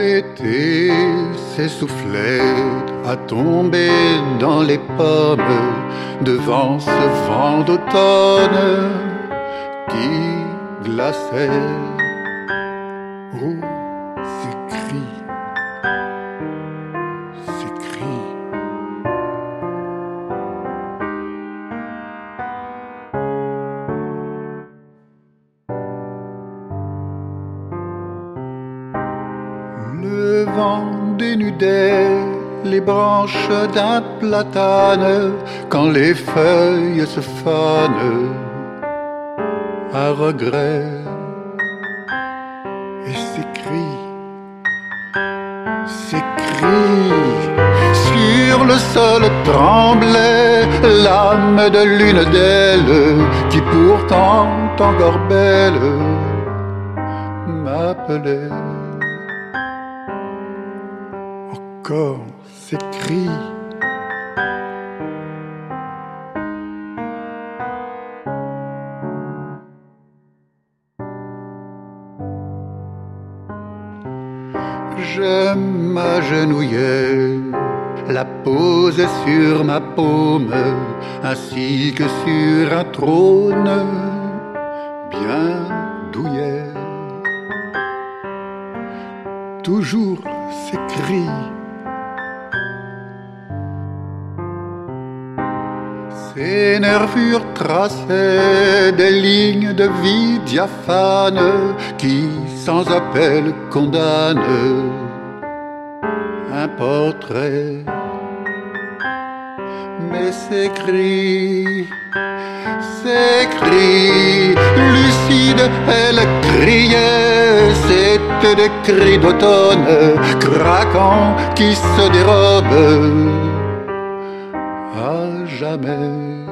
L'été s'essoufflait à tomber dans les pommes devant ce vent d'automne qui glaçait. Oh, ces Le vent dénudait les branches d'un platane quand les feuilles se fanent à regret. Et s'écrit, s'écrit sur le sol tremblait l'âme de l'une d'elles qui pourtant encore belle m'appelait encore ces. Je la posais sur ma paume, ainsi que sur un trône bien douillet. Toujours cris. Ses traçaient des lignes de vie diaphanes qui, sans appel, condamnent un portrait. Mais ces cris, ces cris, lucides, elle criait, c'était des cris d'automne, craquants qui se dérobent à jamais.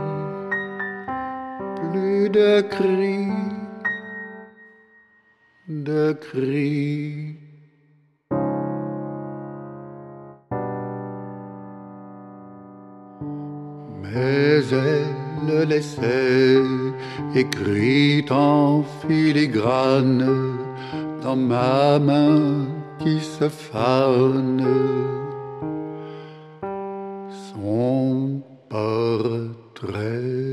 Plus de cris, de cris. Mais elle laissait écrit en filigrane dans ma main qui se fane son portrait.